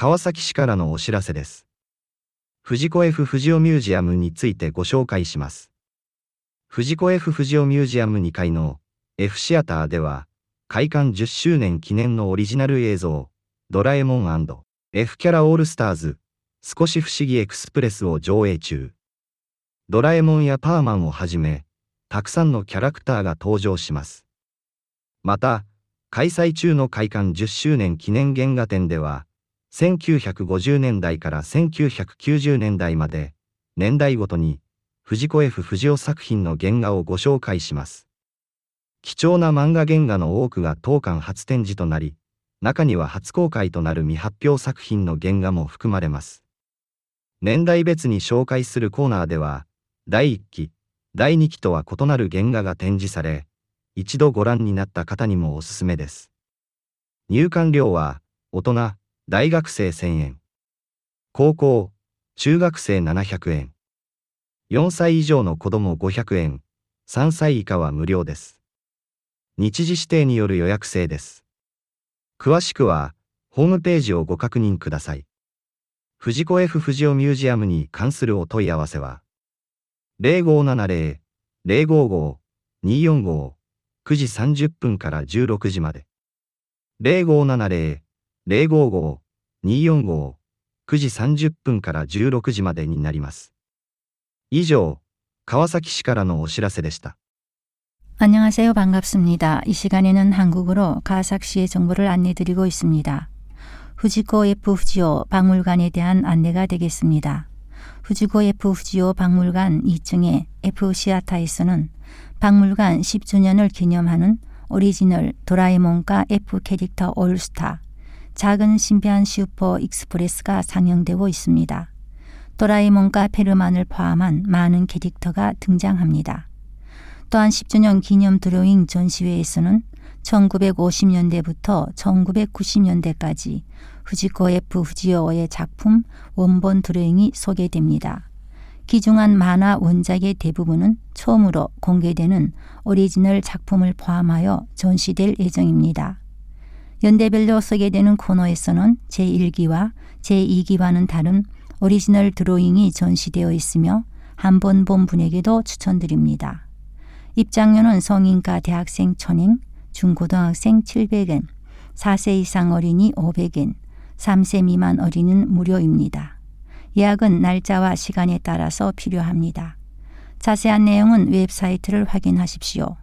川崎市からのお知らせです。藤子 F 不二雄ミュージアムについてご紹介します。藤子 F 不二雄ミュージアム2階の F シアターでは、開館10周年記念のオリジナル映像、ドラえもん &F キャラオールスターズ、少し不思議エクスプレスを上映中。ドラえもんやパーマンをはじめ、たくさんのキャラクターが登場します。また、開催中の開館10周年記念原画展では、1950年代から1990年代まで、年代ごとに、藤子 F 不二雄作品の原画をご紹介します。貴重な漫画原画の多くが当館初展示となり、中には初公開となる未発表作品の原画も含まれます。年代別に紹介するコーナーでは、第1期、第2期とは異なる原画が展示され、一度ご覧になった方にもおすすめです。入館料は、大人、大学生1000円。高校、中学生700円。4歳以上の子供500円。3歳以下は無料です。日時指定による予約制です。詳しくは、ホームページをご確認ください。藤子 F 不二雄ミュージアムに関するお問い合わせは、0570-055-245 9時30分から16時まで。0570-055-245 9時30分から16時までになります。以上、川崎市からのお知らせでした。안녕하세요반갑습니다이시간에는한국으로가와사시의정보를안내드리고있습니다 후지코 F 후지오 박물관에 대한 안내가 되겠습니다. 후지코 F 후지오 박물관 2층의 F 시아타에서는 박물관 10주년을 기념하는 오리지널 도라에몽과 F 캐릭터 올스타 작은 신비한 슈퍼 익스프레스가 상영되고 있습니다. 도라에몽과 페르만을 포함한 많은 캐릭터가 등장합니다. 또한 10주년 기념 드로잉 전시회에서는 1950년대부터 1990년대까지 후지코 F 후지오의 작품 원본 드로잉이 소개됩니다. 기중한 만화 원작의 대부분은 처음으로 공개되는 오리지널 작품을 포함하여 전시될 예정입니다. 연대별로 소개되는 코너에서는 제1기와 제2기와는 다른 오리지널 드로잉이 전시되어 있으며 한 번 본 분에게도 추천드립니다. 입장료는 성인과 대학생 1000엔, 중고등학생 700엔, 4세 이상 어린이 500엔, 3세 미만 어린이는 무료입니다. 예약은 날짜와 시간에 따라서 필요합니다. 자세한 내용은 웹사이트를 확인하십시오.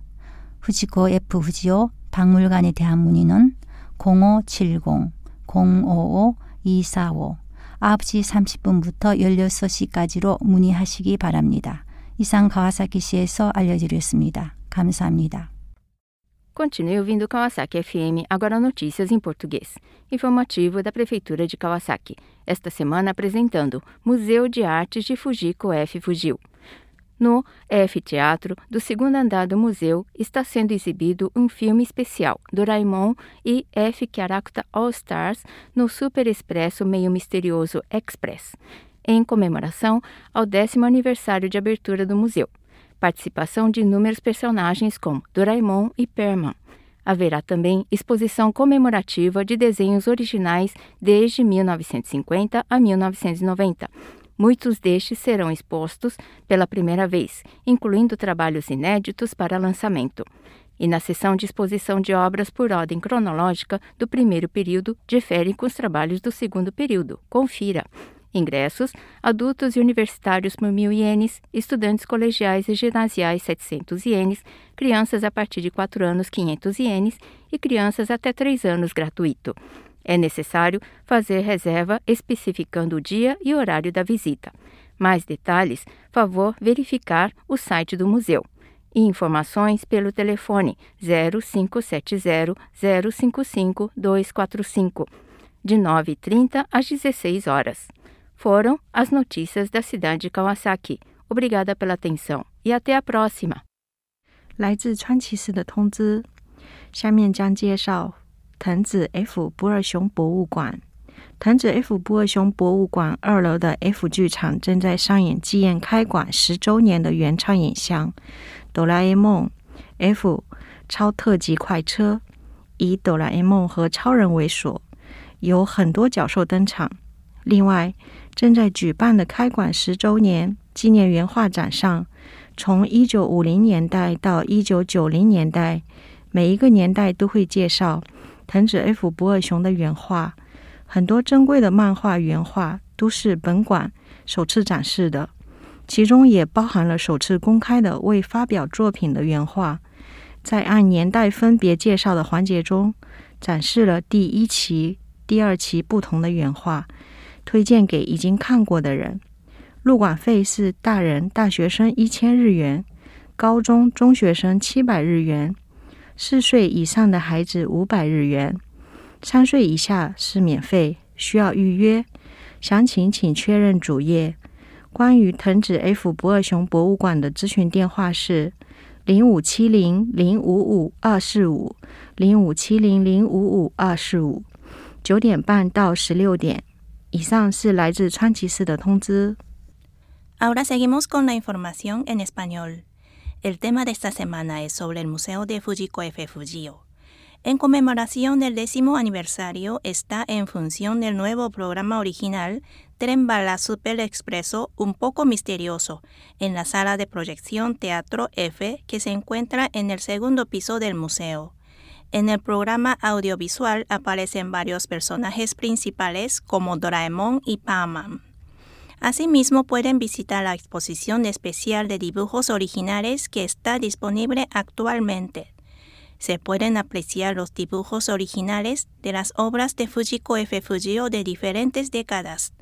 후지코 F 후지오 박물관에 대한 문의는 0570-055-245 9시 30분부터 16시까지로 문의하시기 바랍니다. 이상 가와사키시에서 알려드렸습니다. 감사합니다. Continue ouvindo Kawasaki FM, agora notícias em português. Informativo da Prefeitura de Kawasaki. Esta semana apresentando Museu de Artes de Fujiko F. Fujio. No F Teatro do segundo andar do museu está sendo exibido um filme especial, Doraemon e F Character All Stars, no Super Expresso Meio Misterioso Express, em comemoração ao décimo aniversário de abertura do museu participação de inúmeros personagens como Doraemon e Perman. Haverá também exposição comemorativa de desenhos originais desde 1950 a 1990. Muitos destes serão expostos pela primeira vez, incluindo trabalhos inéditos para lançamento. E na sessão de exposição de obras por ordem cronológica do primeiro período, diferem com os trabalhos do segundo período. Confira! Ingressos: adultos e universitários por mil ienes, estudantes colegiais e ginasiais 700 ienes, crianças a partir de 4 anos 500 ienes e crianças até 3 anos gratuito. É necessário fazer reserva especificando o dia e horário da visita. Mais detalhes, favor verificar o site do museu. E informações pelo telefone 0570 055 245, de 9h30 às 16 horas foram as notícias da cidade de Kawasaki. Obrigada pela atenção e até a próxima. 来自川崎市的通知，下面将介绍 藤子 F 不二雄博物馆。藤子 F 不二雄博物馆二楼的 F 剧场正在上演纪念开馆十周年的原创影像《哆啦 A 梦 F 超特级快车》，以哆啦 A 梦和超人为所。有很多角兽登场。另外，正在举办的开馆十周年纪念原画展上，从一九五零年代到一九九零年代，每一个年代都会介绍藤子 F 不二雄的原画。很多珍贵的漫画原画都是本馆首次展示的，其中也包含了首次公开的未发表作品的原画。在按年代分别介绍的环节中，展示了第一期、第二期不同的原画。推荐给已经看过的人。入馆费是大人、大学生一千日元，高中中学生七百日元，四岁以上的孩子五百日元，三岁以下是免费，需要预约。详情请确认主页。关于藤子 F 不二雄博物馆的咨询电话是零五七零零五五二四五零五七零零五五二四五，九点半到十六点。以上是来自川崎市的通知。Ahora seguimos con la información en español. El tema de esta semana es sobre el Museo de Fujiko F. Fujio. En conmemoración del décimo aniversario está en función del nuevo programa original Tren Bala Super Expreso Un poco misterioso en la sala de proyección Teatro F que se encuentra en el segundo piso del museo. En el programa audiovisual aparecen varios personajes principales como Doraemon y Paman. Asimismo, pueden visitar la exposición especial de dibujos originales que está disponible actualmente. Se pueden apreciar los dibujos originales de las obras de Fujiko F. Fujio de diferentes décadas.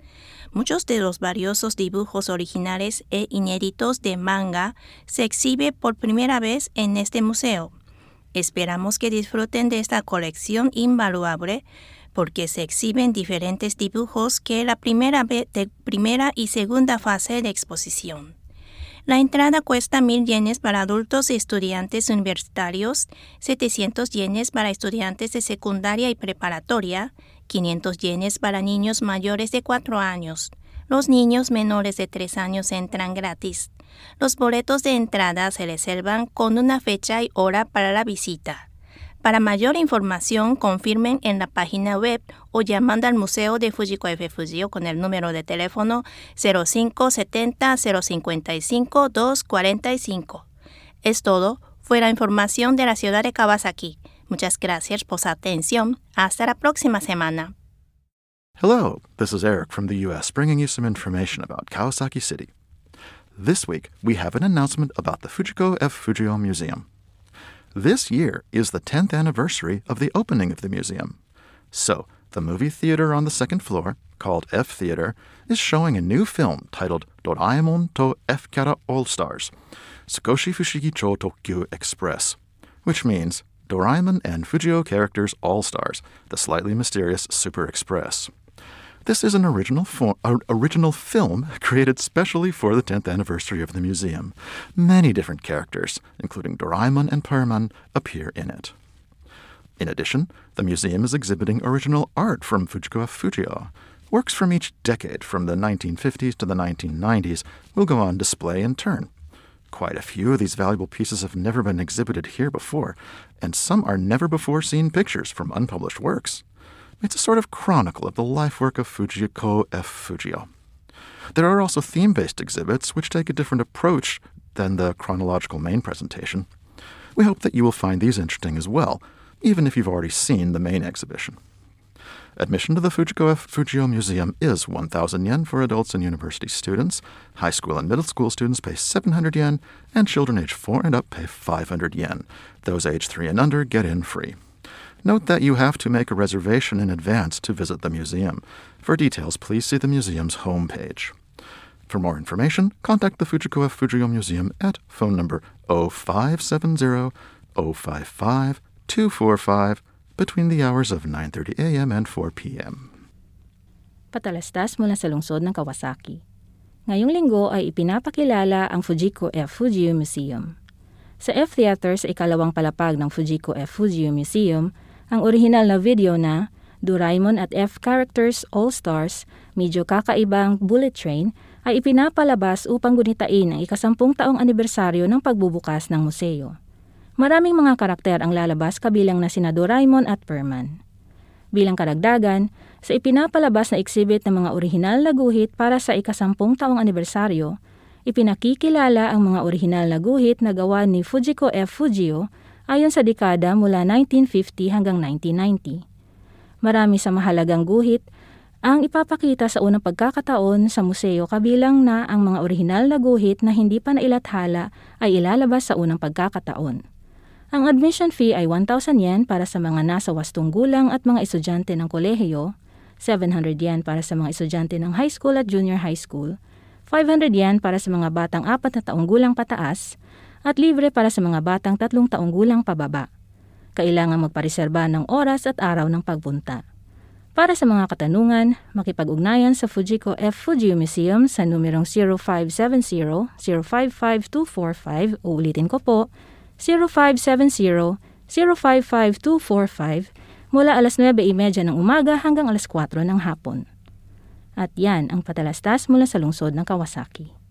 Muchos de los valiosos dibujos originales e inéditos de manga se exhiben por primera vez en este museo. Esperamos que disfruten de esta colección invaluable porque se exhiben diferentes dibujos que la primera, y segunda fase de exposición. La entrada cuesta 1.000 yenes para adultos y estudiantes universitarios, 700 yenes para estudiantes de secundaria y preparatoria, 500 yenes para niños mayores de 4 años. Los niños menores de 3 años entran gratis. Los boletos de entrada se reservan con una fecha y hora para la visita. Para mayor información, confirmen en la página web o llamando al Museo de Fujiko F. Fujio con el número de teléfono 0570 055 245. Es todo. Fue la información de la ciudad de Kawasaki. Muchas gracias por su atención. Hasta la próxima semana. Hello, this is Eric from the US bringing you some information about Kawasaki City. This week, we have an announcement about the Fujiko F. Fujio Museum. This year is the 10th anniversary of the opening of the museum. So, the movie theater on the second floor, called F Theater, is showing a new film titled Doraemon to F Kara All Stars, Tsukoshi Fushigi Cho Tokyu Express, which means Doraemon and Fujio characters All Stars, the slightly mysterious Super Express. This is an original, uh, original film created specially for the 10th anniversary of the museum. Many different characters, including Doraemon and Perman, appear in it. In addition, the museum is exhibiting original art from Fujiko Fujio. Works from each decade, from the 1950s to the 1990s, will go on display in turn. Quite a few of these valuable pieces have never been exhibited here before, and some are never before seen pictures from unpublished works. It's a sort of chronicle of the life work of Fujiko F. Fujio. There are also theme based exhibits which take a different approach than the chronological main presentation. We hope that you will find these interesting as well, even if you've already seen the main exhibition. Admission to the Fujiko F. Fujio Museum is 1,000 yen for adults and university students. High school and middle school students pay 700 yen, and children age 4 and up pay 500 yen. Those age 3 and under get in free. Note that you have to make a reservation in advance to visit the museum. For details, please see the museum's homepage. For more information, contact the Fujiko F. Fujio Museum at phone number 0570 055 245 between the hours of 9.30 a.m. and 4 p.m. Patalastas mula sa lungsod ng Kawasaki. Ngayong linggo ay ipinapakilala ang Fujiko F. Fujio Museum. Sa F Theater sa ikalawang palapag ng Fujiko F. Fujio Museum, ang original na video na Doraemon at F Characters All Stars, medyo kakaibang bullet train, ay ipinapalabas upang gunitain ang ikasampung taong anibersaryo ng pagbubukas ng museo. Maraming mga karakter ang lalabas kabilang na sina Doraemon at Perman. Bilang karagdagan, sa ipinapalabas na exhibit ng mga orihinal na guhit para sa ikasampung taong anibersaryo, ipinakikilala ang mga orihinal na guhit na gawa ni Fujiko F. Fujio ayon sa dekada mula 1950 hanggang 1990. Marami sa mahalagang guhit ang ipapakita sa unang pagkakataon sa museo kabilang na ang mga orihinal na guhit na hindi pa nailathala ay ilalabas sa unang pagkakataon. Ang admission fee ay 1,000 yen para sa mga nasa wastong gulang at mga estudyante ng kolehiyo, 700 yen para sa mga estudyante ng high school at junior high school, 500 yen para sa mga batang apat na taong gulang pataas, at libre para sa mga batang tatlong taong gulang pababa. Kailangan magpareserba ng oras at araw ng pagpunta. Para sa mga katanungan, makipag-ugnayan sa Fujiko F. Fujio Museum sa numerong 0570-055245 o ulitin ko po, 0570-055245 mula alas 9.30 ng umaga hanggang alas 4 ng hapon. At yan ang patalastas mula sa lungsod ng Kawasaki.